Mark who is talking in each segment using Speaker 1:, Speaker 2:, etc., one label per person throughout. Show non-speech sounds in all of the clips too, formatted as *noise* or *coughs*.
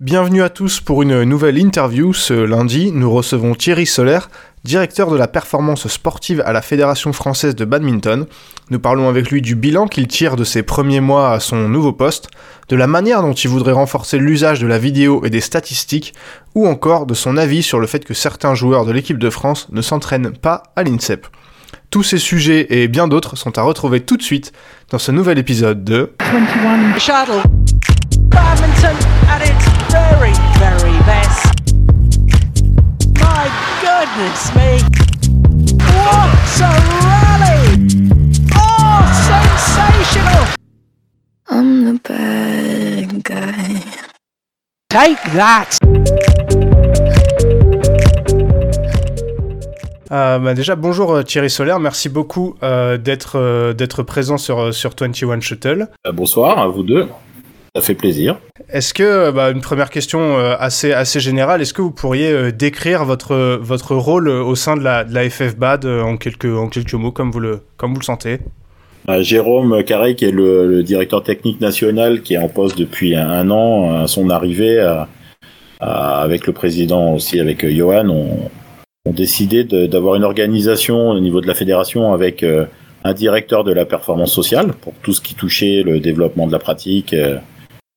Speaker 1: Bienvenue à tous pour une nouvelle interview. Ce lundi, nous recevons Thierry Solaire, directeur de la performance sportive à la Fédération française de badminton. Nous parlons avec lui du bilan qu'il tire de ses premiers mois à son nouveau poste, de la manière dont il voudrait renforcer l'usage de la vidéo et des statistiques, ou encore de son avis sur le fait que certains joueurs de l'équipe de France ne s'entraînent pas à l'INSEP. Tous ces sujets et bien d'autres sont à retrouver tout de suite dans ce nouvel épisode de
Speaker 2: 21 Shuttle. Badminton at its very, very best. My goodness me. What a rally! Oh, sensational!
Speaker 3: I'm the bad guy.
Speaker 2: Take that!
Speaker 1: Euh, bah déjà, bonjour euh, Thierry Solaire, merci beaucoup euh, d'être euh, d'être présent sur, sur 21 Shuttle.
Speaker 4: Euh, Bonsoir à vous deux, ça fait plaisir.
Speaker 1: Est-ce que, bah, une première question euh, assez, assez générale, est-ce que vous pourriez euh, décrire votre, votre rôle euh, au sein de la, de la FFBAD euh, en, quelques, en quelques mots, comme vous le, comme vous le sentez?
Speaker 4: Euh, Jérôme Carré, qui est le, le directeur technique national, qui est en poste depuis un, un an, à son arrivée, euh, euh, avec le président aussi, avec euh, Johan, on, on décidé d'avoir une organisation au niveau de la fédération avec euh, un directeur de la performance sociale pour tout ce qui touchait le développement de la pratique euh,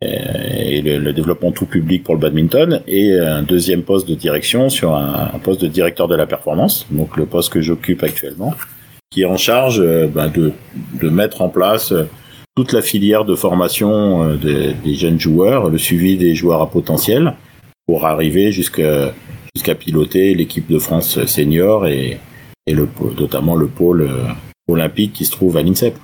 Speaker 4: et le, développement tout public pour le badminton et un deuxième poste de direction sur un, poste de directeur de la performance, donc le poste que j'occupe actuellement, qui est en charge euh, ben, de, mettre en place euh, toute la filière de formation euh, des, jeunes joueurs, le suivi des joueurs à potentiel pour arriver jusqu'à piloter l'équipe de France senior et, notamment le pôle euh, olympique qui se trouve à l'INSEP.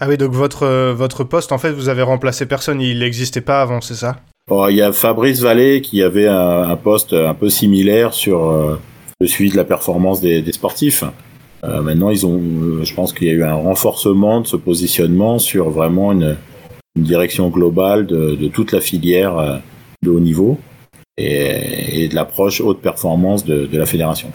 Speaker 1: Ah oui, donc votre, euh, votre poste, en fait, vous avez remplacé personne, il n'existait pas avant, c'est ça?
Speaker 4: Or, il y a Fabrice Vallée qui avait un, un poste un peu similaire sur euh, le suivi de la performance des, des sportifs. Euh, maintenant, ils ont, euh, je pense qu'il y a eu un renforcement de ce positionnement sur vraiment une, une direction globale de, de toute la filière euh, de haut niveau et, et de l'approche haute performance de, de la fédération.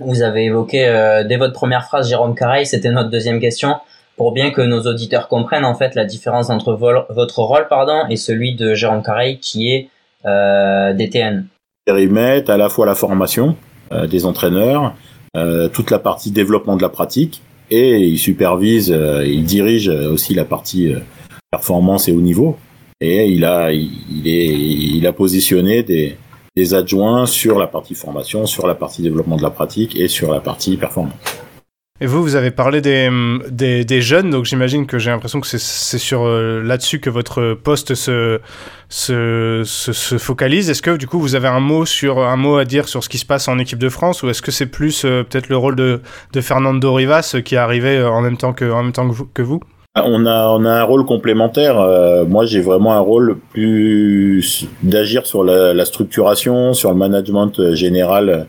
Speaker 5: Vous avez évoqué euh, dès votre première phrase Jérôme Careil, c'était notre deuxième question, pour bien que nos auditeurs comprennent en fait la différence entre votre rôle pardon et celui de Jérôme Careil qui est euh, DTN.
Speaker 4: périmètre, à la fois la formation euh, des entraîneurs, euh, toute la partie développement de la pratique, et il supervise, euh, il dirige aussi la partie performance et haut niveau. Et il a, il, est, il a positionné des adjoints sur la partie formation, sur la partie développement de la pratique et sur la partie performance.
Speaker 1: Et vous, vous avez parlé des, hum, des, des jeunes, donc j'imagine que j'ai l'impression que c'est- sur euh, là-dessus que votre poste se, se, se, se focalise. Est-ce que du coup vous avez un mot sur un mot à dire sur ce qui se passe en équipe de France, ou est-ce que c'est plus euh, peut-être le rôle de, Fernando Rivas qui est arrivé euh, en même temps que, en même temps que vous, vous?
Speaker 4: On a, on a un rôle complémentaire. Moi, j'ai vraiment un rôle plus d'agir sur la, structuration, sur le management général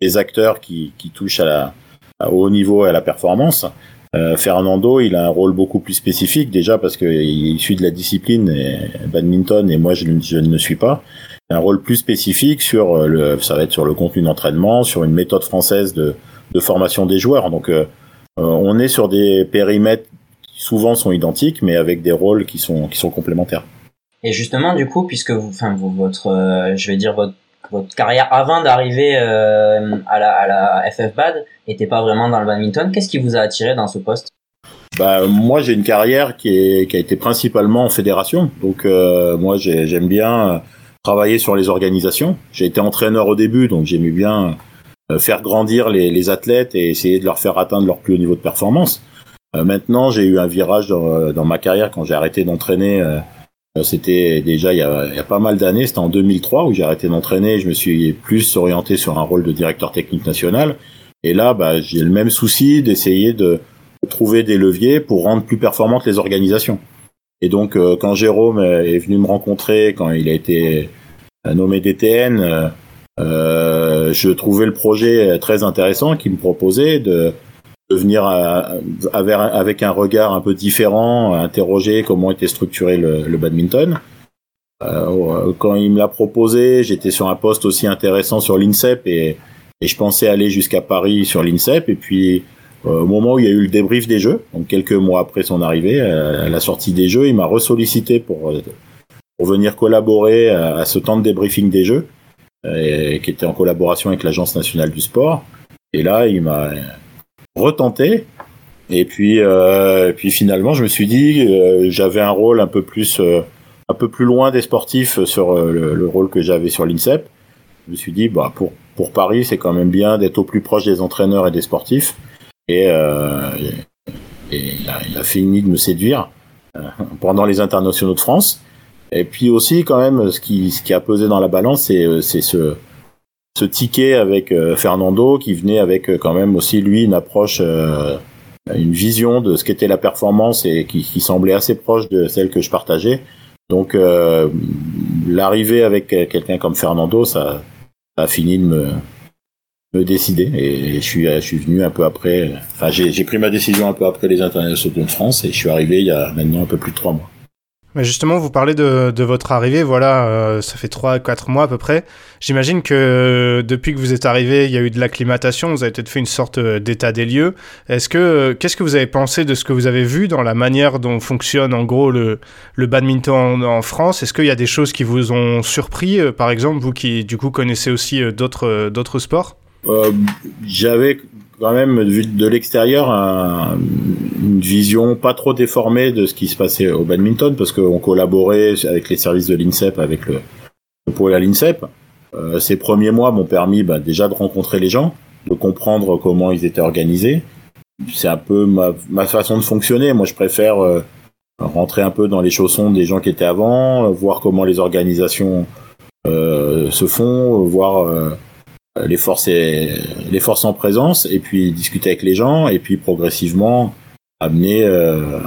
Speaker 4: des acteurs qui, qui touchent à la, à haut niveau et à la performance. Euh, Fernando, il a un rôle beaucoup plus spécifique déjà parce qu'il est issu de la discipline et badminton et moi je, je ne le suis pas. Un rôle plus spécifique sur euh, le, ça va être sur le contenu d'entraînement, sur une méthode française de, de formation des joueurs. Donc euh, euh, on est sur des périmètres qui souvent sont identiques, mais avec des rôles qui sont qui sont complémentaires.
Speaker 5: Et justement du coup puisque vous, enfin vous- votre, euh, je vais dire votre votre carrière avant d'arriver euh, à la à la FFBAD était pas vraiment dans le badminton. Qu'est-ce qui vous a attiré dans ce poste?
Speaker 4: Bah moi j'ai une carrière qui est qui a été principalement en fédération, donc euh, moi j'ai- j'aime bien euh, travailler sur les organisations. J'ai été entraîneur au début, donc j'aimais bien faire grandir les, athlètes et essayer de leur faire atteindre leur plus haut niveau de performance. Maintenant j'ai eu un virage dans ma carrière quand j'ai arrêté d'entraîner. Euh, c'était déjà il y, a, pas mal d'années, c'était en 2003 où j'ai arrêté d'entraîner. Je me suis plus orienté sur un rôle de directeur technique national. Et là, bah, j'ai le même souci d'essayer de trouver des leviers pour rendre plus performantes les organisations. Et donc, euh, quand Jérôme est venu me rencontrer, quand il a été euh, nommé DTN, euh, euh, je trouvais le projet très intéressant qu'il me proposait de, de venir avec, un regard un peu différent, interroger comment était structuré le, badminton. Euh, quand il me l'a proposé, j'étais sur un poste aussi intéressant sur l'INSEP et, je pensais aller jusqu'à Paris sur l'INSEP. Et puis, euh, au moment où il y a eu le débrief des Jeux, donc quelques mois après son arrivée, euh, à la sortie des Jeux, il m'a ressollicité pour euh, pour venir collaborer à, ce temps de débriefing des jeux, qui était en collaboration avec l'Agence nationale du sport. Et là, il m'a retenté. Et puis, euh, puis finalement, je me suis dit, euh, j'avais un rôle un peu plus, euh, un peu plus loin des sportifs sur le, le, rôle que j'avais sur l'INSEP. Je me suis dit, bah pour pour Paris, c'est quand même bien d'être au plus proche des entraîneurs et des sportifs. Et, et, il, a, il, a, fini de me séduire pendant les internationaux de France. Et puis aussi, quand même, ce qui, ce qui a pesé dans la balance, c'est, c'est ce, ce ticket avec Fernando qui venait avec quand même aussi lui une approche une vision de ce qu'était la performance et qui, semblait assez proche de celle que je partageais. Donc euh, l'arrivée avec quelqu'un comme Fernando, ça, a fini de me, me décider et je suis, je suis venu un peu après. Enfin, j'ai pris ma décision un peu après les internationaux de France et je suis arrivé il y a maintenant un peu plus de trois mois.
Speaker 1: Mais justement, vous parlez de, votre arrivée, voilà, euh, ça fait 3-4 mois à peu près. J'imagine que euh, depuis que vous êtes arrivé, il y a eu de l'acclimatation, vous avez peut-être fait une sorte euh, d'état des lieux. Est-ce que, qu'est-ce que vous avez pensé de ce que vous avez vu dans la manière dont fonctionne en gros le, le badminton en, France? Est-ce qu'il y a des choses qui vous ont surpris, par exemple, vous qui du coup connaissez aussi d'autres sports?
Speaker 4: J'avais quand même vu de l'extérieur une vision pas trop déformée de ce qui se passait au badminton parce qu'on collaborait avec les services de l'INSEP, avec le, pôle à l'INSEP. Euh, ces premiers mois m'ont permis bah, déjà de rencontrer les gens, de comprendre comment ils étaient organisés. C'est un peu ma, façon de fonctionner. Moi, je préfère euh, rentrer un peu dans les chaussons des gens qui étaient avant, voir comment les organisations euh, se font, voir euh, les forces et, les forces en présence et puis discuter avec les gens et puis progressivement amener euh,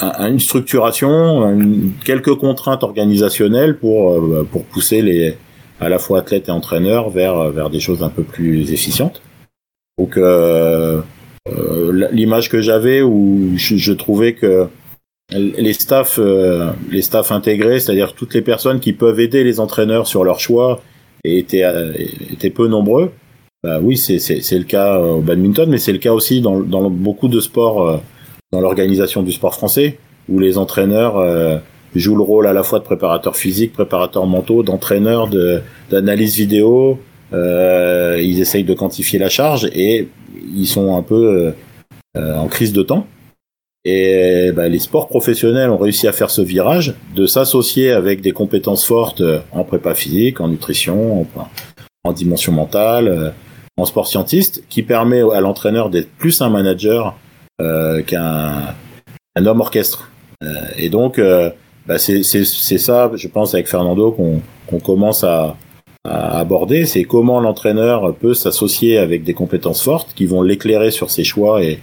Speaker 4: à, une structuration, quelques contraintes organisationnelles pour euh, pour pousser les à la fois athlètes et entraîneurs vers vers des choses un peu plus efficientes. Donc euh, l'image que j'avais où je, je, trouvais que les staffs les staffs intégrés, c'est-à-dire toutes les personnes qui peuvent aider les entraîneurs sur leurs choix et étaient, euh, étaient peu nombreux. Bah oui, c'est le cas au badminton, mais c'est le cas aussi dans, dans beaucoup de sports, euh, dans l'organisation du sport français, où les entraîneurs euh, jouent le rôle à la fois de préparateur physique, préparateur mentaux, d'entraîneur, d'analyse vidéo. Ils essayent de quantifier la charge et ils sont un peu en crise de temps. Et bah, les sports professionnels ont réussi à faire ce virage, de s'associer avec des compétences fortes en prépa physique, en nutrition, en, dimension mentale, euh, en sport scientiste, qui permet à l'entraîneur d'être plus un manager euh, qu'un un homme orchestre. Euh, et donc, euh, bah, c'est ça, je pense, avec Fernando qu'on commence à, à aborder, c'est comment l'entraîneur peut s'associer avec des compétences fortes qui vont l'éclairer sur ses choix et,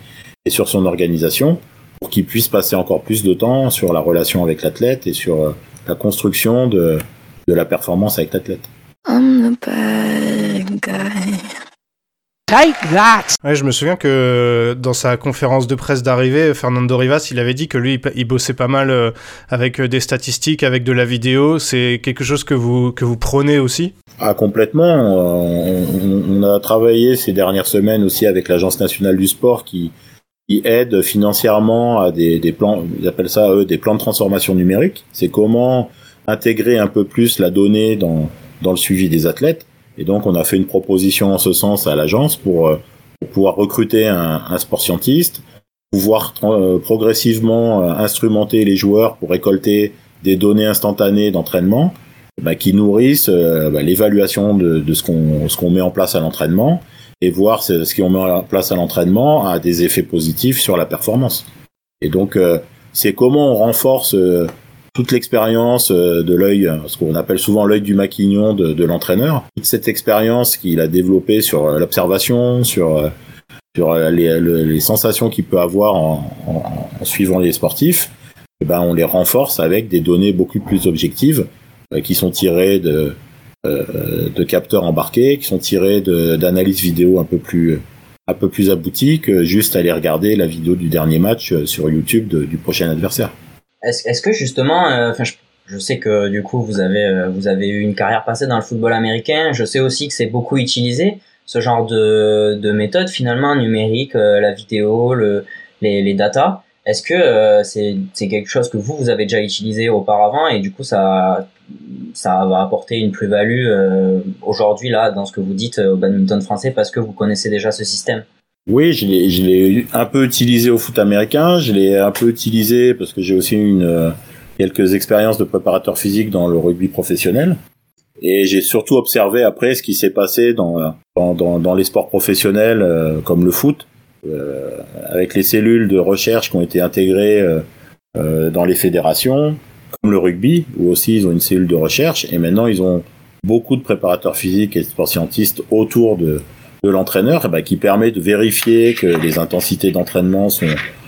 Speaker 4: et sur son organisation pour qu'il puisse passer encore plus de temps sur la relation avec l'athlète et sur euh, la construction de, de la performance avec l'athlète.
Speaker 3: I'm the bad guy.
Speaker 2: Take that.
Speaker 1: Ouais, je me souviens que dans sa conférence de presse d'arrivée, Fernando Rivas, il avait dit que lui, il bossait pas mal euh, avec euh, des statistiques, avec de la vidéo. C'est quelque chose que vous que vous prenez aussi?
Speaker 4: Ah complètement. On, on a travaillé ces dernières semaines aussi avec l'Agence nationale du sport qui qui aide financièrement à des, des plans, ils appellent ça eux des plans de transformation numérique. C'est comment intégrer un peu plus la donnée dans, dans le suivi des athlètes. Et donc on a fait une proposition en ce sens à l'agence pour, euh, pour, pouvoir recruter un, un sport scientiste, pouvoir euh, progressivement euh, instrumenter les joueurs pour récolter des données instantanées d'entraînement bah, qui nourrissent bah, l'évaluation de, de ce qu'on ce qu'on met en place à l'entraînement et voir ce qu'on met en place à l'entraînement a des effets positifs sur la performance. Et donc, euh, c'est comment on renforce euh, toute l'expérience euh, de l'œil, ce qu'on appelle souvent l'œil du maquignon de, l'entraîneur. Toute cette expérience qu'il a développée sur l'observation, sur sur les, sensations qu'il peut avoir en, suivant les sportifs, eh ben on les renforce avec des données beaucoup plus objectives qui sont tirées de de capteurs embarqués qui sont tirés d'analyses vidéo un peu plus un peu plus abouties que juste aller regarder la vidéo du dernier match euh, sur YouTube du prochain adversaire.
Speaker 5: Est-ce est que justement, euh, je, je, sais que du coup vous avez vous avez eu une carrière passée dans le football américain. Je sais aussi que c'est beaucoup utilisé ce genre de, de méthode finalement numérique, la vidéo, le, les, les datas. Est-ce que euh, c'est c'est quelque chose que vous vous avez déjà utilisé auparavant et du coup ça ça va apporter une plus-value euh, aujourd'hui là dans ce que vous dites euh, au badminton français parce que vous connaissez déjà ce système
Speaker 4: Oui, je l'ai un peu utilisé au foot américain, je l'ai un peu utilisé parce que j'ai aussi une euh, quelques expériences de préparateur physique dans le rugby professionnel. Et j'ai surtout observé après ce qui s'est passé dans, dans, les sports professionnels comme le foot, avec les cellules de recherche qui ont été intégrées dans les fédérations, comme le rugby, où aussi ils ont une cellule de recherche, et maintenant ils ont beaucoup de préparateurs physiques et de scientistes autour de, de l'entraîneur, eh ben, qui permet de vérifier que les intensités d'entraînement sont,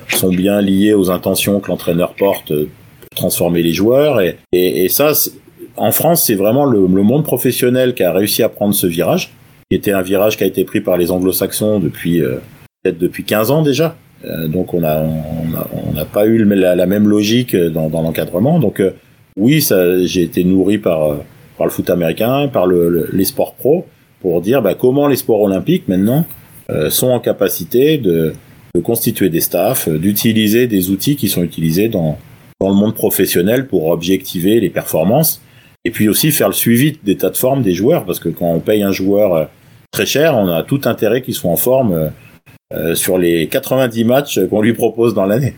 Speaker 4: sont bien liées aux intentions que l'entraîneur porte pour transformer les joueurs. Et, ça, en France, c'est vraiment le, le monde professionnel qui a réussi à prendre ce virage, qui était un virage qui a été pris par les anglo-saxons depuis euh, peut-être depuis 15 ans déjà. Euh, donc on a on a- on n'a pas eu la, même logique dans, dans l'encadrement. Donc euh, oui, j'ai été nourri par euh, par le foot américain, par le, le- les sports pro, pour dire bah, comment les sports olympiques maintenant euh, sont en capacité de, de constituer des staffs, d'utiliser des outils qui sont utilisés dans dans le monde professionnel pour objectiver les performances et puis aussi faire le suivi d'état tas de forme des joueurs parce que quand on paye un joueur très cher, on a tout intérêt qu'il soit en forme sur les 90 matchs qu'on lui propose dans l'année.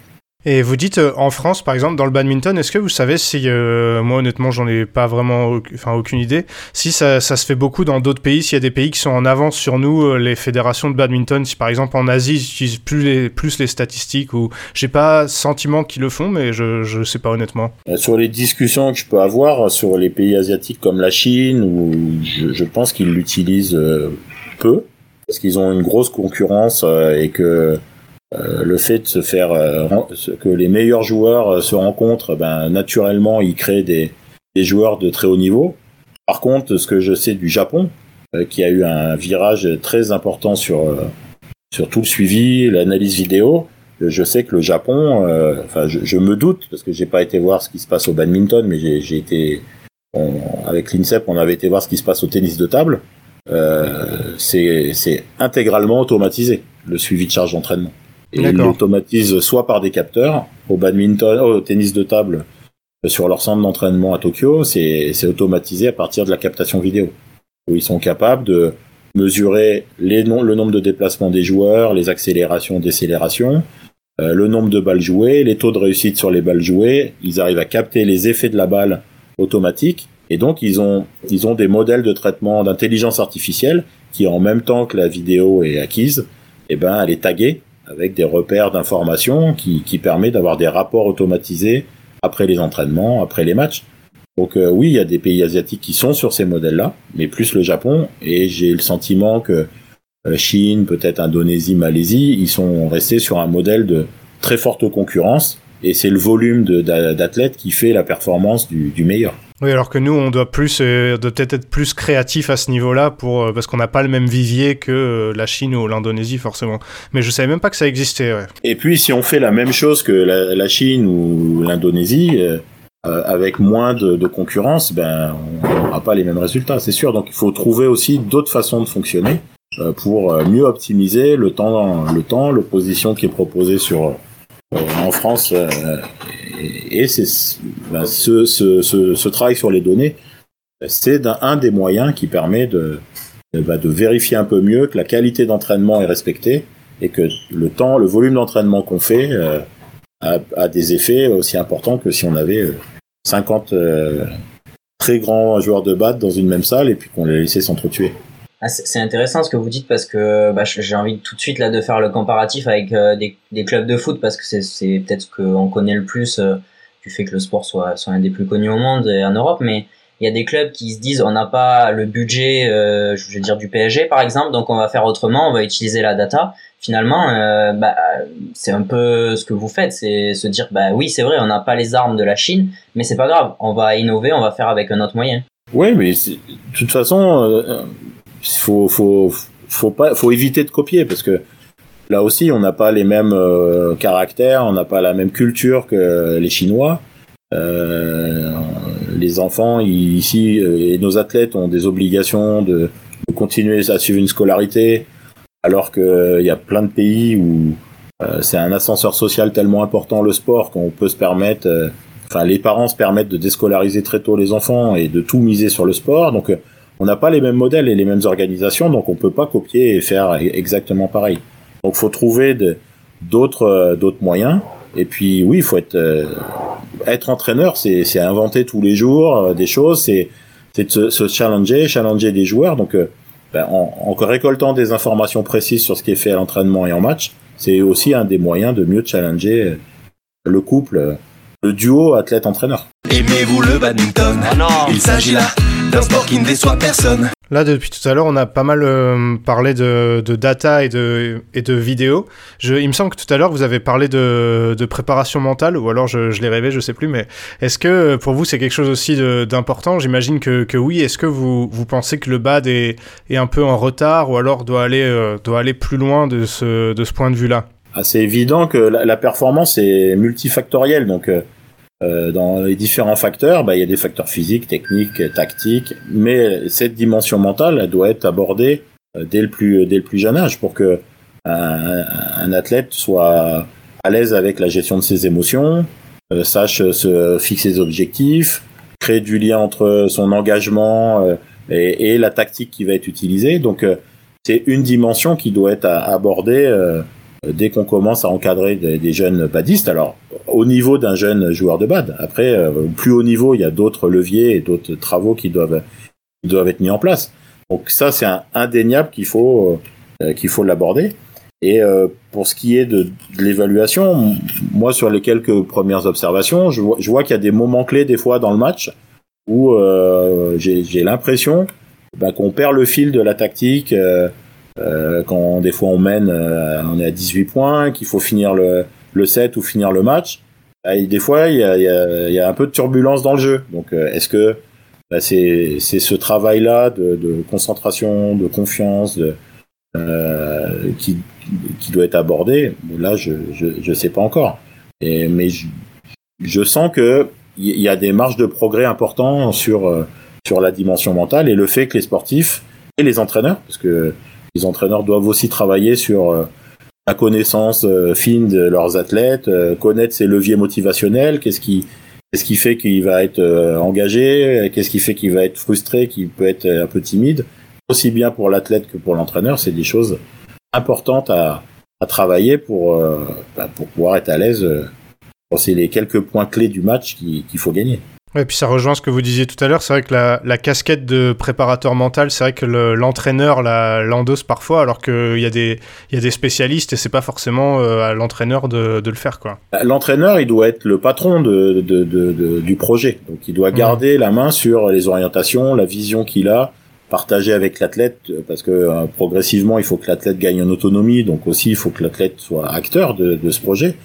Speaker 1: Et vous dites euh, en France, par exemple, dans le badminton, est-ce que vous savez si, euh, moi honnêtement, j'en ai pas vraiment, enfin aucune idée, si ça, ça se fait beaucoup dans d'autres pays, s'il y a des pays qui sont en avance sur nous, euh, les fédérations de badminton, si par exemple en Asie ils utilisent plus les, plus les statistiques ou j'ai pas sentiment qu'ils le font, mais je, je sais pas honnêtement.
Speaker 4: Euh, Sur les discussions que je peux avoir sur les pays asiatiques comme la Chine, où je, je pense qu'ils l'utilisent euh, peu, parce qu'ils ont une grosse concurrence euh, et que euh, le fait de se faire euh, que les meilleurs joueurs se rencontrent, ben naturellement ils créent des, des joueurs de très haut niveau. Par contre, ce que je sais du Japon, qui a eu un virage très important sur sur tout le suivi, l'analyse vidéo, je sais que le Japon, euh, enfin, je, je me doute parce que j'ai pas été voir ce qui se passe au badminton, mais j'ai j'ai été on- avec l'INSEP, on avait été voir ce qui se passe au tennis de table. Euh, c'est intégralement automatisé le suivi de charge d'entraînement. Et ils l'automatisent soit par des capteurs au badminton, au tennis de table euh, sur leur centre d'entraînement à Tokyo, c'est automatisé à partir de la captation vidéo où ils sont capables de mesurer les le nombre de déplacements des joueurs, les accélérations, décélérations, euh, le nombre de balles jouées, les taux de réussite sur les balles jouées. Ils arrivent à capter les effets de la balle automatique. Et donc, ils ont, ils ont des modèles de traitement d'intelligence artificielle qui, en même temps que la vidéo est acquise, eh ben, elle est taguée avec des repères d'information qui, qui permet d'avoir des rapports automatisés après les entraînements, après les matchs. Donc euh, oui, il y a des pays asiatiques qui sont sur ces modèles-là, mais plus le Japon. Et j'ai le sentiment que euh, Chine, peut-être Indonésie, Malaisie, ils sont restés sur un modèle de très forte concurrence. Et c'est le volume d'athlètes qui fait la performance du, du meilleur.
Speaker 1: Oui, alors que nous, on doit plus, euh, doit peut-être être plus créatif à ce niveau-là pour euh, parce qu'on n'a pas le même vivier que euh, la Chine ou l'Indonésie forcément. Mais je savais même pas que ça existait.
Speaker 4: Et puis si on fait la même chose que la, Chine ou l'Indonésie, avec moins de, concurrence, ben on n'aura pas les mêmes résultats, c'est sûr. Donc il faut trouver aussi d'autres façons de fonctionner pour mieux optimiser le temps, le temps, l'opposition qui est proposée sur en France. Euh, et c'est ben, ce, travail sur les données, c'est d'un- un des moyens qui permet ben, de vérifier un peu mieux que la qualité d'entraînement est respectée et que le temps, le volume d'entraînement qu'on fait euh, a, des effets aussi importants que si on avait euh, 50 euh, très grands joueurs de batte dans une même salle et puis qu'on les laissait s'entretuer.
Speaker 5: Ah, c'est intéressant ce que vous dites parce que bah, j'ai envie tout de suite là de faire le comparatif avec euh, des, clubs de foot parce que c'est- peut-être ce qu'on connaît le plus euh, du fait que le sport soit, soit un des plus connus au monde et en Europe, mais il y a des clubs qui se disent on n'a pas le budget, euh, je vais dire du PSG par exemple, donc on va faire autrement, on va utiliser la data. Finalement, bah, c'est un peu ce que vous faites, c'est se dire bah oui c'est vrai on n'a pas les armes de la Chine, mais c'est pas grave, on va innover, on va faire avec un autre moyen.
Speaker 4: Oui, mais de toute façon, faut, faut, faut pas, faut éviter de copier parce que là aussi, on n'a pas les mêmes euh, caractères, on n'a pas la même culture que les Chinois. Euh, les enfants ici euh, et nos athlètes ont des obligations de, continuer à suivre une scolarité, alors qu'il y a plein de pays où c'est un ascenseur social tellement important le sport qu'on peut se permettre enfin les parents se permettent de déscolariser très tôt les enfants et de tout miser sur le sport. Donc on n'a pas les mêmes modèles et les mêmes organisations, donc on peut pas copier et faire e-, exactement pareil. Donc faut trouver d'autres euh, d'autres moyens. Et puis oui, il faut être euh, être entraîneur, c'est inventer tous les jours des choses, c'est c'est de se, challenger, challenger des joueurs. Donc ben, en, en, récoltant des informations précises sur ce qui est fait à l'entraînement et en match, c'est aussi un des moyens de mieux challenger le couple le duo athlète-entraîneur. Aimez-vous le badminton?
Speaker 1: Ah Il s'agit là d'un sport qui ne déçoit personne. Là, depuis tout à l'heure, on a pas mal euh, parlé de, data et de, et de vidéos. il me semble que tout à l'heure, vous avez parlé de, préparation mentale, ou alors je, l'ai rêvé, je sais plus, mais est-ce que pour vous, c'est quelque chose aussi d'important? J'imagine que, oui. Est-ce que vous, vous pensez que le BAD est, est un peu en retard, ou alors doit aller, euh, doit aller plus loin de ce, de ce point de vue-là?
Speaker 4: Ah, C'est évident que la, performance est multifactorielle, donc... Euh, euh, dans les différents facteurs, bah, il y a des facteurs physiques, techniques, tactiques, mais cette dimension mentale, doit être abordée euh, dès le plus dès le plus jeune âge pour que un, athlète soit à l'aise avec la gestion de ses émotions, euh, sache se fixer des objectifs, créer du lien entre son engagement et, la tactique qui va être utilisée. Donc c'est une dimension qui doit être abordée euh, dès qu'on commence à encadrer des, jeunes badistes, alors au niveau d'un jeune joueur de bad, après euh, plus haut niveau, il y a d'autres leviers et d'autres travaux qui doivent doivent être mis en place. Donc ça c'est indéniable qu'il faut euh, qu'il faut l'aborder. Et pour ce qui est de, l'évaluation, moi sur les quelques premières observations, je vois, je vois qu'il y a des moments clés des fois dans le match où j'ai l'impression bah, qu'on perd le fil de la tactique. Euh, quand des fois on mène, euh, on est à 18 points, qu'il faut finir le, le set ou finir le match, bah, des fois il y a, y, a, y a, un peu de turbulence dans le jeu. Donc euh, est-ce que bah, c'est ce travail-là de, de, concentration, de confiance, de, euh, qui, qui doit être abordé? Là, je, je, je sais pas encore. Et, mais je, je sens que il y a des marges de progrès importants sur sur la dimension mentale et le fait que les sportifs et les entraîneurs, parce que les entraîneurs doivent aussi travailler sur euh, la connaissance euh, fine de leurs athlètes, euh, connaître ses leviers motivationnels, qu'est-ce qui qu'est-ce qui fait qu'il va être engagé, qu'est-ce qui fait qu'il va être frustré, qu'il peut être un peu timide. Aussi bien pour l'athlète que pour l'entraîneur, c'est des choses importantes à, travailler pour, bah, pour pouvoir être à l'aise. c'est les quelques points clés du match qu'il faut gagner.
Speaker 1: Et puis ça rejoint ce que vous disiez tout à l'heure, c'est vrai que la, la, casquette de préparateur mental, c'est vrai que l'entraîneur la l'endosse parfois, alors qu'il y, a des, y a des spécialistes et c'est pas forcément euh, à l'entraîneur de, de, le faire. quoi.
Speaker 4: L'entraîneur, il doit être le patron de, de, de, du projet, donc il doit garder la main sur les orientations, la vision qu'il a, partager avec l'athlète, parce que euh, progressivement, il faut que l'athlète gagne en autonomie, donc aussi il faut que l'athlète soit acteur de, de ce projet.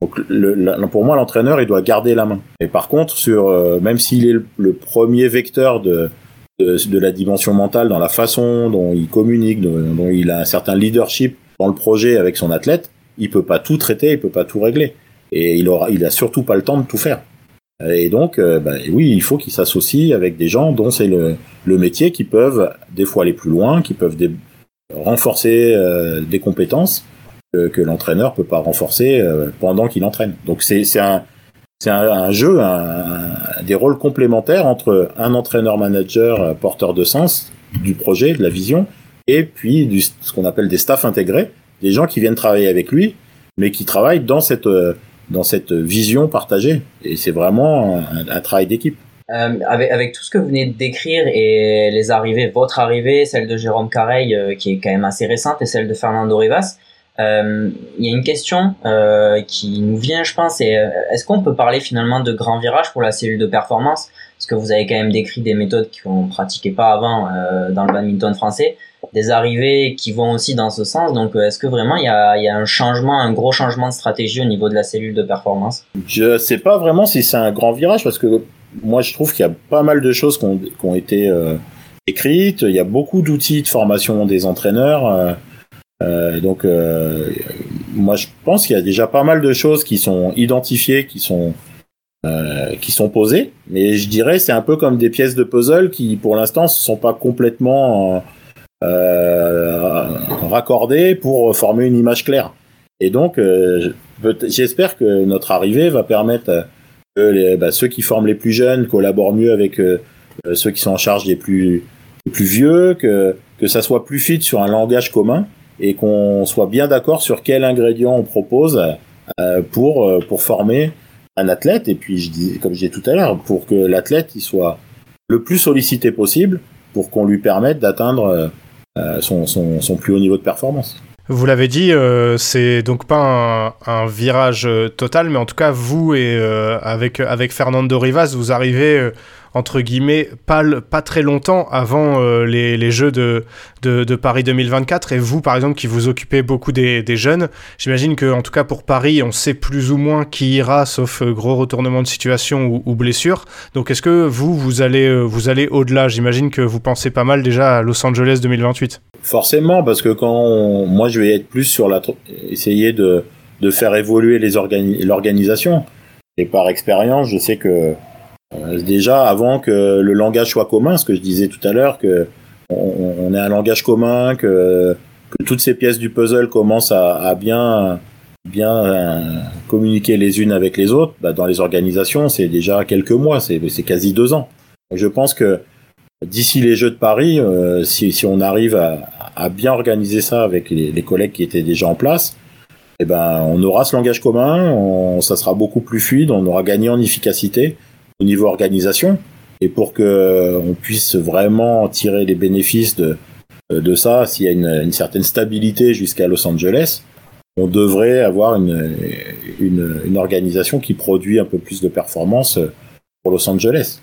Speaker 4: Donc pour moi, l'entraîneur, il doit garder la main. Et par contre, sur euh, même s'il est le, premier vecteur de, de, la dimension mentale dans la façon dont il communique, dont, il a un certain leadership dans le projet avec son athlète, il peut pas tout traiter, il peut pas tout régler. Et il aura, il a surtout pas le temps de tout faire. Et donc, euh, bah, oui, il faut qu'il s'associe avec des gens dont c'est le, le métier, qui peuvent des fois aller plus loin, qui peuvent renforcer euh, des compétences que, que l'entraîneur peut pas renforcer euh, pendant qu'il entraîne. Donc c'est un un, jeu, des rôles complémentaires entre un entraîneur-manager euh, porteur de sens du projet, de la vision, et puis du, ce qu'on appelle des staffs intégrés, des gens qui viennent travailler avec lui, mais qui travaillent dans cette euh, dans cette vision partagée. Et c'est vraiment un, travail d'équipe.
Speaker 5: Euh, avec, tout ce que vous venez de décrire et les arrivées, votre arrivée, celle de Jérôme Careil, qui est quand même assez récente, et celle de Fernando Rivas, euh, il y a une question euh, qui nous vient, je pense, et euh, est-ce qu'on peut parler finalement de grand virage pour la cellule de performance? Parce que vous avez quand même décrit des méthodes qu'on ne pratiquait pas avant euh, dans le badminton français, des arrivées qui vont aussi dans ce sens. Donc, euh, est-ce que vraiment il y a, un changement, un gros changement de stratégie au niveau de la cellule de performance?
Speaker 4: Je sais pas vraiment si c'est un grand virage parce que moi je trouve qu'il y a pas mal de choses qui ont été écrites. Il y a beaucoup d'outils de formation des entraîneurs. Euh, donc, euh, moi, je pense qu'il y a déjà pas mal de choses qui sont identifiées, qui sont euh, qui sont posées, mais je dirais c'est un peu comme des pièces de puzzle qui, pour l'instant, ne sont pas complètement euh, raccordées pour former une image claire. Et donc, j'espère que notre arrivée va permettre que les, bah, ceux qui forment les plus jeunes collaborent mieux avec ceux qui sont en charge des plus, des plus vieux, que, que ça soit plus fit sur un langage commun et qu'on soit bien d'accord sur quel ingrédient on propose euh, pour euh, pour former un athlète et puis comme je disais tout à l'heure pour que l'athlète il soit le plus sollicité possible pour qu'on lui permette d'atteindre euh, son, son, son, plus haut niveau de performance.
Speaker 1: Vous l'avez dit, euh, c'est donc pas un, virage total, mais en tout cas, vous et avec, avec Fernando Rivas, vous arrivez entre guillemets, pas, pas très longtemps avant euh, les, les, Jeux de, de, Paris 2024. Et vous, par exemple, qui vous occupez beaucoup des, des jeunes, j'imagine que, en tout cas pour Paris, on sait plus ou moins qui ira, sauf euh, gros retournement de situation ou, ou blessure. Donc, est-ce que vous, vous allez, euh, vous allez au-delà? J'imagine que vous pensez pas mal déjà à Los Angeles 2028.
Speaker 4: Forcément, parce que quand moi, je vais être plus sur la essayer de, de faire évoluer les l'organisation. Et par expérience, je sais que déjà, avant que le langage soit commun, ce que je disais tout à l'heure, que on, on ait un langage commun, que, toutes ces pièces du puzzle commencent à, bien bien euh, communiquer les unes avec les autres, bah, dans les organisations, c'est déjà quelques mois, c'est quasi deux ans. Je pense que d'ici les Jeux de Paris, euh, si, on arrive à, bien organiser ça avec les, collègues qui étaient déjà en place, eh ben, on aura ce langage commun, ça sera beaucoup plus fluide, on aura gagné en efficacité au niveau organisation et pour que on puisse vraiment tirer les bénéfices de, de ça, s'il y a une, certaine stabilité jusqu'à Los Angeles, on devrait avoir une, une, organisation qui produit un peu plus de performance pour Los Angeles.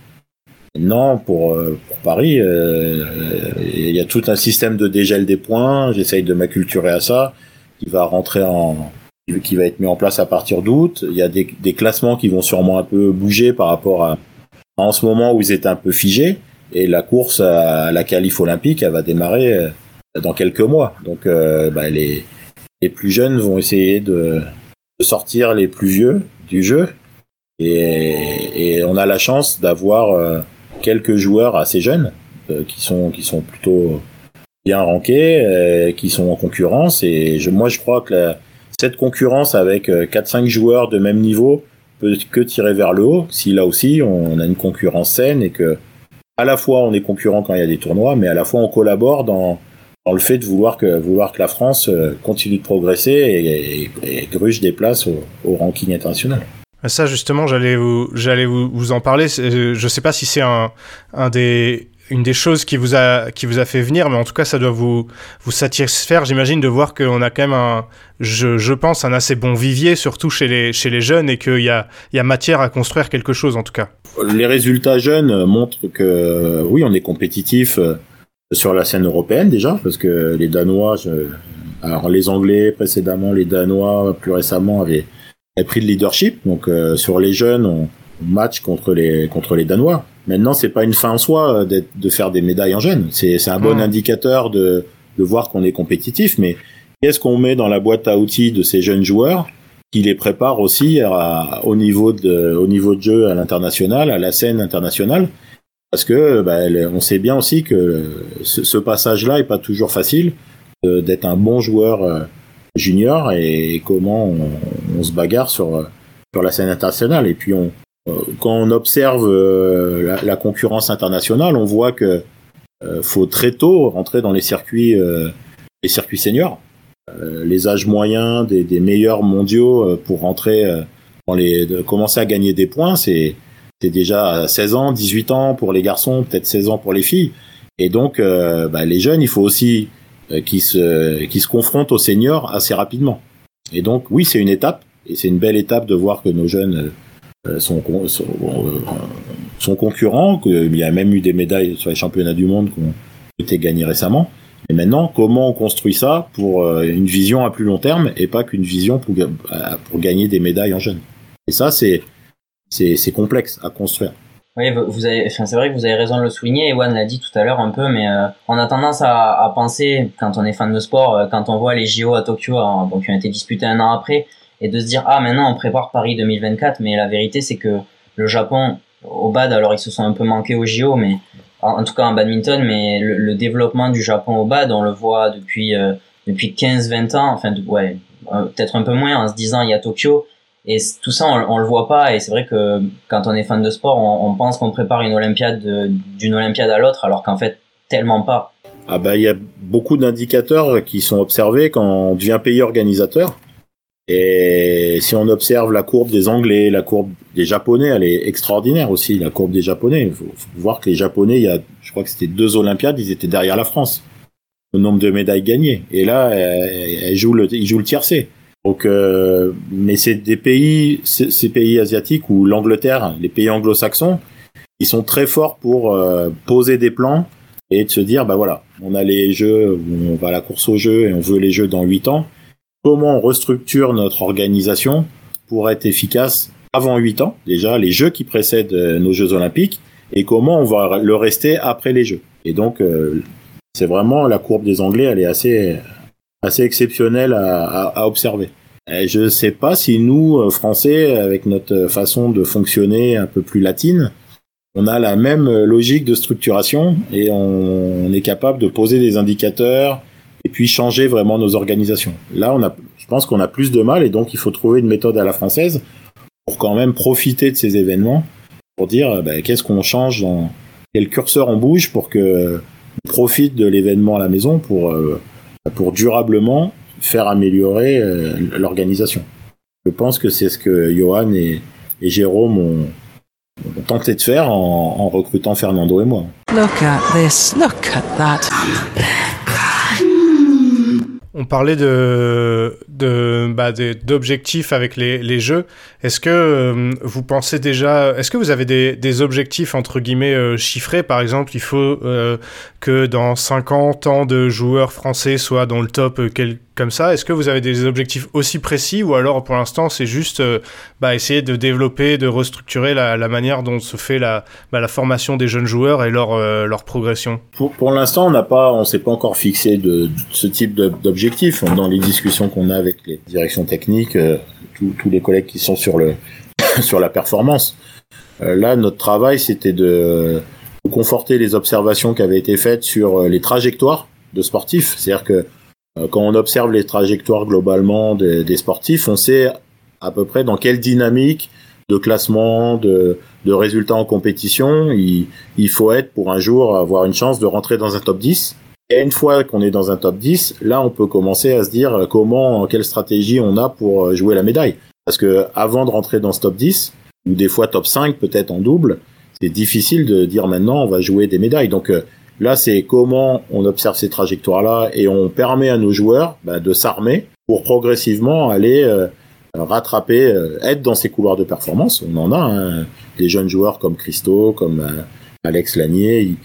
Speaker 4: Non, pour, pour Paris, euh, il y a tout un système de dégel des points. J'essaye de m'acculturer à ça, qui va rentrer en, qui va être mis en place à partir d'août. Il y a des, classements qui vont sûrement un peu bouger par rapport à, en ce moment où ils étaient un peu figés. Et la course à la qualif olympique, elle va démarrer euh, dans quelques mois. Donc euh, bah, les, les plus jeunes vont essayer de, de, sortir les plus vieux du jeu. Et, on a la chance d'avoir euh, quelques joueurs assez jeunes euh, qui sont qui sont plutôt bien rankés, qui sont en concurrence. Et je, moi, je crois que la, cette concurrence avec 4-5 euh, joueurs de même niveau peut que tirer vers le haut, si là aussi on a une concurrence saine et que à la fois on est concurrent quand il y a des tournois, mais à la fois on collabore dans, dans le fait de vouloir que, vouloir que la France euh, continue de progresser et, et, gruge des places au, au ranking international.
Speaker 1: Ça justement, j'allais vous, vous, vous en parler. Je sais pas si c'est un, un des une des choses qui vous a qui vous a fait venir, mais en tout cas ça doit vous vous satisfaire, j'imagine, de voir qu'on a quand même un, je, je pense, un assez bon vivier, surtout chez les chez les jeunes, et qu'il y a il y a matière à construire quelque chose en tout cas.
Speaker 4: Les résultats jeunes montrent que oui, on est compétitif euh, sur la scène européenne déjà, parce que les Danois, alors les Anglais précédemment, les Danois plus récemment avaient, avaient pris le leadership, donc euh, sur les jeunes on match contre les contre les Danois Maintenant, c'est pas une fin en soi euh, de faire des médailles en jeunes. C'est un bon mmh. indicateur de, de voir qu'on est compétitif, mais qu'est-ce qu'on met dans la boîte à outils de ces jeunes joueurs qui les prépare aussi à, au niveau de au niveau de jeu à l'international, à la scène internationale, parce que bah, on sait bien aussi que ce, ce passage-là est pas toujours facile d'être un bon joueur euh, junior et, comment on, on, se bagarre sur sur la scène internationale. Et puis on quand on observe euh, la, concurrence internationale, on voit que euh, faut très tôt rentrer dans les circuits, euh, les circuits seniors. les âges moyens des, meilleurs mondiaux pour rentrer dans les, commencer à gagner des points, c'est déjà 16 ans, 18 ans pour les garçons, peut-être 16 ans pour les filles. Et donc, bah, les jeunes, il faut aussi qu'ils se, qu se confrontent aux seniors assez rapidement. Et donc, oui, c'est une étape, et c'est une belle étape de voir que nos jeunes son, son, euh, son, concurrent, il y a même eu des médailles sur les championnats du monde qui ont été gagnées récemment. Et maintenant, comment on construit ça pour euh, une vision à plus long terme et pas qu'une vision pour, pour gagner des médailles en jeunes. Et ça, c'est c'est complexe à construire.
Speaker 5: Oui, vous avez, c'est vrai que vous avez raison de le souligner. Ewan l'a dit tout à l'heure un peu, mais euh, on a tendance à, penser, quand on est fan de sport, quand on voit les JO à Tokyo, qui ont été disputés un an après, et de se dire ah maintenant on prépare Paris 2024 mais la vérité c'est que le Japon au bad alors ils se sont un peu manqués au JO mais en, tout cas en badminton mais le, le, développement du Japon au bad on le voit depuis euh, depuis 15 20 ans enfin ouais peut-être un peu moins en se disant il y a Tokyo et tout ça on, on le voit pas et c'est vrai que quand on est fan de sport on, on pense qu'on prépare une olympiade d'une olympiade à l'autre alors qu'en fait tellement pas.
Speaker 4: Ah bah il y a beaucoup d'indicateurs qui sont observés quand on devient pays organisateur et si on observe la courbe des Anglais, la courbe des Japonais, elle est extraordinaire aussi, la courbe des Japonais. Il faut, voir que les Japonais, il y a, je crois que c'était deux Olympiades, ils étaient derrière la France au nombre de médailles gagnées. Et là, ils jouent le tiercé. Donc, euh, mais c'est des pays, ces pays asiatiques ou l'Angleterre, les pays anglo-saxons, ils sont très forts pour euh, poser des plans et de se dire, bah voilà, on a les jeux, on va à la course aux jeux et on veut les jeux dans huit ans comment on restructure notre organisation pour être efficace avant 8 ans, déjà les jeux qui précèdent euh, nos Jeux olympiques, et comment on va le rester après les Jeux. Et donc, euh, c'est vraiment la courbe des Anglais, elle est assez, assez exceptionnelle à, observer. je ne sais pas si nous, euh, Français, avec notre façon de fonctionner un peu plus latine, on a la même logique de structuration et on est capable de poser des indicateurs, et puis changer vraiment nos organisations. Là, on a, je pense qu'on a plus de mal et donc il faut trouver une méthode à la française pour quand même profiter de ces événements, pour dire ben, qu'est-ce qu'on change, dans, quel curseur on bouge pour que on profite de l'événement à la maison pour, euh, pour durablement faire améliorer euh, l'organisation. Je pense que c'est ce que Johan et, Jérôme ont, ont, tenté de faire en, en recrutant Fernando et moi. Look at this, look
Speaker 1: at that. On parlait de, de bah, d'objectifs avec les, les jeux. Est-ce que euh, vous pensez déjà, est-ce que vous avez des, des objectifs entre guillemets euh, chiffrés? Par exemple, il faut euh, que dans 50 ans de joueurs français soient dans le top quel, comme ça. Est-ce que vous avez des objectifs aussi précis ou alors pour l'instant c'est juste euh, bah, essayer de développer, de restructurer la, manière dont se fait la, bah, la formation des jeunes joueurs et leur, euh, leur progression?
Speaker 4: Pour, pour l'instant, on n'a pas, on s'est pas encore fixé de, ce type d'objectif. Dans les discussions qu'on a avec les directions techniques, euh, tous les collègues qui sont sur le *coughs* sur la performance. là, notre travail, c'était de conforter les observations qui avaient été faites sur les trajectoires de sportifs. C'est-à-dire que quand on observe les trajectoires globalement des, sportifs, on sait à peu près dans quelle dynamique de classement, de, de résultats en compétition, il, il, faut être pour un jour avoir une chance de rentrer dans un top 10. Et une fois qu'on est dans un top 10, là on peut commencer à se dire comment, quelle stratégie on a pour jouer la médaille. Parce que avant de rentrer dans ce top 10, ou des fois top 5 peut-être en double, c'est difficile de dire maintenant on va jouer des médailles. Donc euh, Là, c'est comment on observe ces trajectoires-là et on permet à nos joueurs bah, de s'armer pour progressivement aller euh, rattraper, euh, être dans ces couloirs de performance. On en a hein. des jeunes joueurs comme Christo, comme euh, Alex Lanier.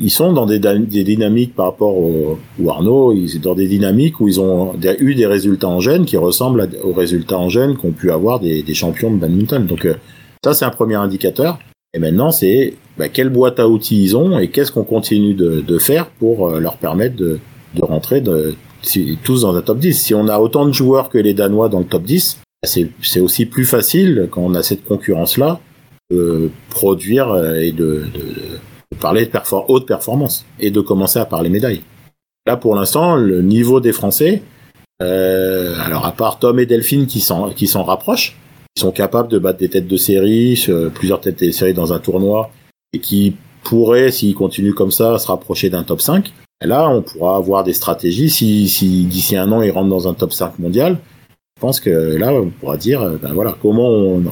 Speaker 4: Ils, sont dans des, dynamiques par rapport au, ou Arnaud, ils sont dans des dynamiques où ils ont eu des résultats en jeunes qui ressemblent aux résultats en jeunes qu'ont pu avoir des, des, champions de badminton. Donc ça, c'est un premier indicateur. Et maintenant, c'est bah, quelle boîte à outils ils ont et qu'est-ce qu'on continue de, faire pour euh, leur permettre de, rentrer tous dans un top 10. Si on a autant de joueurs que les Danois dans le top 10, bah, c'est aussi plus facile quand on a cette concurrence-là de produire euh, et de, de parler de haute performance et de commencer à parler médailles. Là, pour l'instant, le niveau des Français, euh, alors à part Tom et Delphine qui s'en rapprochent, ils sont capables de battre des têtes de série, plusieurs têtes de série dans un tournoi, et qui pourraient, s'ils continuent comme ça, se rapprocher d'un top 5. Et là, on pourra avoir des stratégies. Si, si d'ici un an, ils rentrent dans un top 5 mondial, je pense que là, on pourra dire, euh, ben voilà, comment on,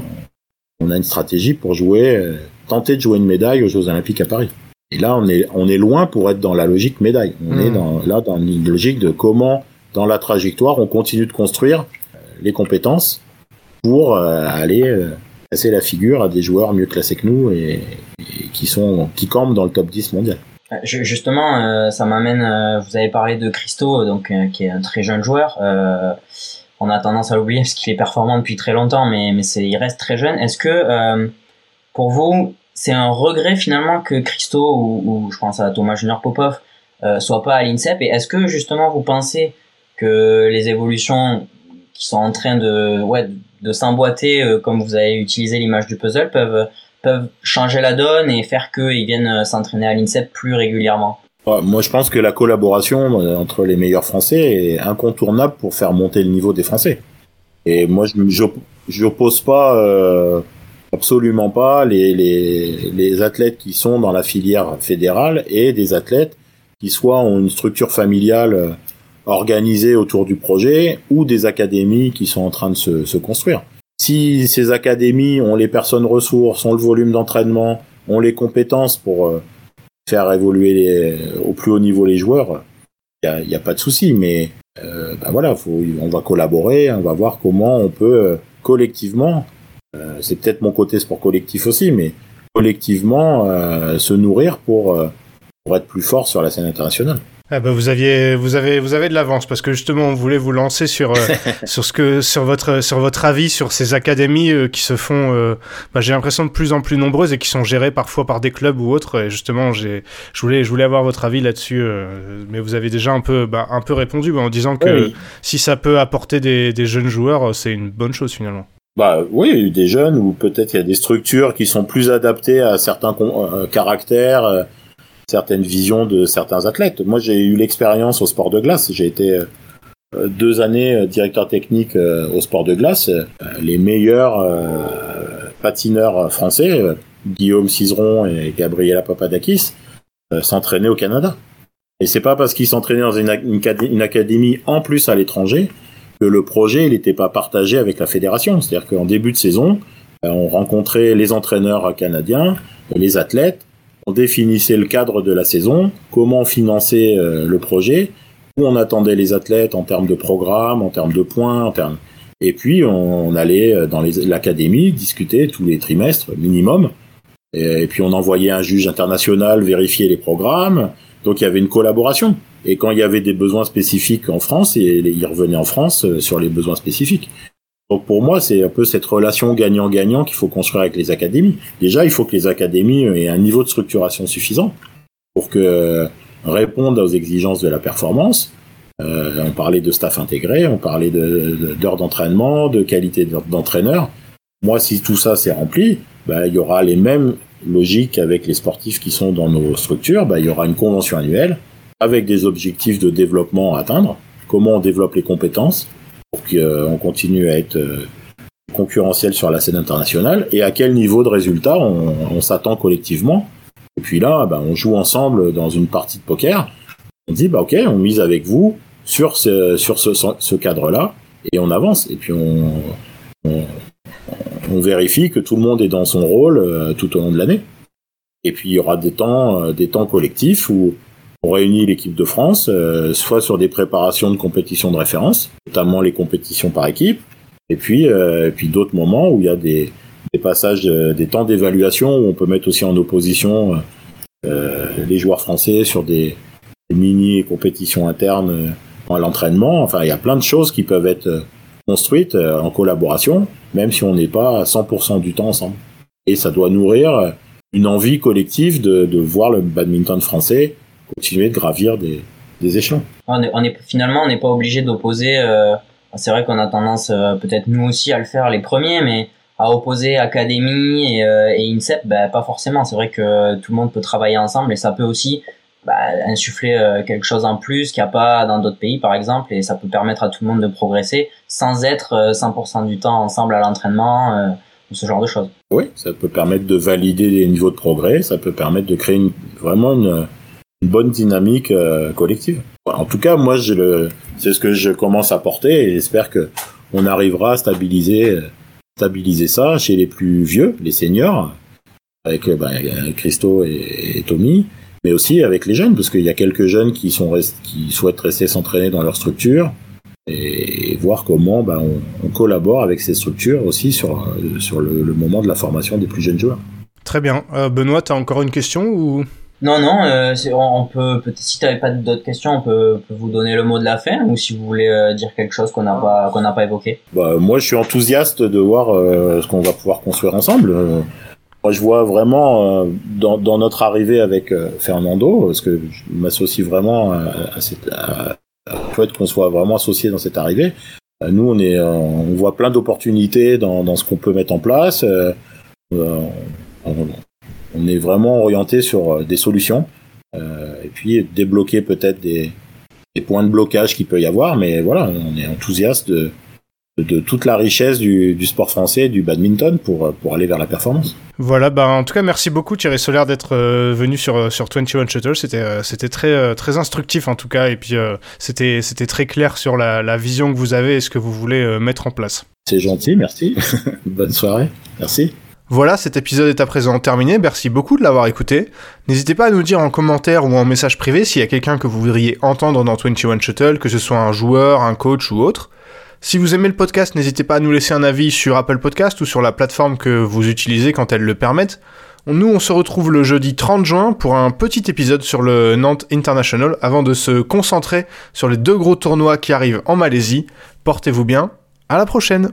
Speaker 4: on a une stratégie pour jouer, euh, tenter de jouer une médaille aux Jeux Olympiques à Paris. Et là, on est, on est loin pour être dans la logique médaille. On est hmm. dans, là dans une logique de comment, dans la trajectoire, on continue de construire euh, les compétences pour euh, aller euh, casser la figure à des joueurs mieux classés que nous et, qui sont qui campent dans le top 10 mondial.
Speaker 5: Euh, justement, ça m'amène. vous avez parlé de Christo, donc qui est un très jeune joueur. on a tendance à l'oublier parce qu'il est performant depuis très longtemps, mais mais il reste très jeune. Est-ce que pour vous, c'est un regret finalement que Christo ou, ou, je pense à Thomas Junior Popov soit pas à l'INSEP? Et est-ce que justement vous pensez que les évolutions qui sont en train de ouais de s'emboîter, euh, comme vous avez utilisé l'image du puzzle, peuvent, peuvent changer la donne et faire qu'ils viennent euh, s'entraîner à l'INSEP plus régulièrement
Speaker 4: Moi, je pense que la collaboration euh, entre les meilleurs Français est incontournable pour faire monter le niveau des Français. Et moi, je j'oppose pas, absolument pas, les, les, les athlètes qui sont dans la filière fédérale et des athlètes qui soit ont une structure familiale euh, organisée autour du projet ou des académies qui sont en train de se, se construire. Si ces académies ont les personnes ressources, ont le volume d'entraînement, ont les compétences pour euh, faire évoluer les, au plus haut niveau les joueurs, il n'y a, a pas de souci. Mais euh, ben voilà, faut, on va collaborer, on va voir comment on peut euh, collectivement, euh, c'est peut-être mon côté sport collectif aussi, mais collectivement euh, se nourrir pour, pour être plus fort sur la scène internationale.
Speaker 1: Ah bah vous aviez, vous avez, vous avez de l'avance parce que justement on voulait vous lancer sur euh, *laughs* sur ce que, sur votre, sur votre avis sur ces académies euh, qui se font, euh, bah, j'ai l'impression de plus en plus nombreuses et qui sont gérées parfois par des clubs ou autres. Et justement, j'ai, je voulais, je voulais avoir votre avis là-dessus, mais vous avez déjà un peu, bah, un peu répondu bah, en disant que
Speaker 4: Oui.
Speaker 1: si ça peut apporter des, des jeunes joueurs, c'est une bonne chose finalement.
Speaker 4: Bah oui, des jeunes ou peut-être il y a des structures qui sont plus adaptées à certains caractères, certaines visions de certains athlètes. Moi, j'ai eu l'expérience au sport de glace. J'ai été euh, deux années euh, directeur technique euh, au sport de glace. Les meilleurs patineurs français, Guillaume Cizeron et Gabriela Papadakis, s'entraînaient au Canada. Et c'est pas parce qu'ils s'entraînaient dans une, une acad- une académie en plus à l'étranger que le projet n'était pas partagé avec la fédération. C'est-à-dire qu'en début de saison, on rencontrait les entraîneurs canadiens, les athlètes, on définissait le cadre de la saison, comment financer euh, le projet, où on attendait les athlètes en termes de programme, en termes de points, en termes... Et puis on, allait euh, dans l'académie discuter tous les trimestres minimum. Et, puis on envoyait un juge international vérifier les programmes. Donc il y avait une collaboration. Et quand il y avait des besoins spécifiques en France, il revenait en France euh, sur les besoins spécifiques. Donc pour moi, c'est un peu cette relation gagnant-gagnant qu'il faut construire avec les académies. Déjà, il faut que les académies aient un niveau de structuration suffisant pour que euh, répondent aux exigences de la performance. Euh, on parlait de staff intégré, on parlait de- de- d'heures d'entraînement, de qualité d'en- d'entraîneur. Moi, si tout ça c'est rempli, bah, il y aura les mêmes logiques avec les sportifs qui sont dans nos structures. Bah, il y aura une convention annuelle avec des objectifs de développement à atteindre. Comment on développe les compétences qu'on continue à être euh, concurrentiel sur la scène internationale et à quel niveau de résultat on, s'attend collectivement. Et puis là, bah, on joue ensemble dans une partie de poker. On dit, bah, ok, on mise avec vous sur ce, sur ce, cadre-là et on avance. Et puis on, on, vérifie que tout le monde est dans son rôle euh, tout au long de l'année. Et puis il y aura des temps, euh, des temps collectifs où on réunit l'équipe de France, euh, soit sur des préparations de compétitions de référence, notamment les compétitions par équipe, et puis, euh, d'autres moments où il y a des, passages, euh, des temps d'évaluation où on peut mettre aussi en opposition les joueurs français sur des, mini compétitions internes à l'entraînement. Enfin, il y a plein de choses qui peuvent être construites en collaboration, même si on n'est pas à 100% du temps ensemble. Et ça doit nourrir une envie collective de voir le badminton français continuer de gravir des, des échelons.
Speaker 5: On est, on est finalement on n'est pas obligé d'opposer. euh, c'est vrai qu'on a tendance euh, peut-être nous aussi à le faire les premiers, mais à opposer académie et, euh, et INSEP, bah, pas forcément. C'est vrai que tout le monde peut travailler ensemble et ça peut aussi bah, insuffler quelque chose en plus qu'il n'y a pas dans d'autres pays, par exemple, et ça peut permettre à tout le monde de progresser sans être euh, 100% du temps ensemble à l'entraînement, ou ce genre de choses.
Speaker 4: Oui, ça peut permettre de valider des niveaux de progrès, ça peut permettre de créer une, vraiment une, une bonne dynamique euh, collective. En tout cas, moi, c'est ce que je commence à porter et j'espère que on arrivera à stabiliser, stabiliser ça chez les plus vieux, les seniors, avec euh, bah, Christo et, Tommy, mais aussi avec les jeunes, parce qu'il y a quelques jeunes qui souhaitent rester s'entraîner dans leur structure et voir comment bah, on, collabore avec ces structures aussi sur, euh, sur le, moment de la formation des plus jeunes joueurs.
Speaker 1: Très bien. Benoît, t'as encore une question ou?
Speaker 5: Non, non, euh, on, peut, si t'avais pas d'autres questions, on peut, vous donner le mot de la fin, ou si vous voulez euh, dire quelque chose qu'on n'a pas, qu'on pas évoqué.
Speaker 4: Bah, moi, je suis enthousiaste de voir euh, ce qu'on va pouvoir construire ensemble. Moi, je vois vraiment dans, notre arrivée avec Fernando, parce que je m'associe vraiment à, à cette, à, souhaite qu'on soit vraiment associé dans cette arrivée. Nous, on est, on voit plein d'opportunités dans, ce qu'on peut mettre en place. On, on est vraiment orienté sur euh, des solutions. et puis débloquer peut-être des, des points de blocage qu'il peut y avoir, mais voilà, on est enthousiaste de, de toute la richesse du, du, sport français, du badminton, pour, pour aller vers la performance.
Speaker 1: Voilà, bah en tout cas, merci beaucoup Thierry Solaire d'être euh, venu sur, sur 21 Shuttle. C'était euh, c'était très, euh, très instructif en tout cas, et puis c'était c'était très clair sur la, la, vision que vous avez et ce que vous voulez mettre en place.
Speaker 4: C'est gentil, merci. *laughs* Bonne soirée, merci.
Speaker 1: Voilà, cet épisode est à présent terminé. Merci beaucoup de l'avoir écouté. N'hésitez pas à nous dire en commentaire ou en message privé s'il y a quelqu'un que vous voudriez entendre dans 21 Shuttle, que ce soit un joueur, un coach ou autre. Si vous aimez le podcast, n'hésitez pas à nous laisser un avis sur Apple Podcast ou sur la plateforme que vous utilisez quand elle le permette. Nous, on se retrouve le jeudi 30 juin pour un petit épisode sur le Nantes International avant de se concentrer sur les deux gros tournois qui arrivent en Malaisie. Portez-vous bien, à la prochaine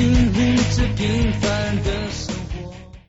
Speaker 1: 心。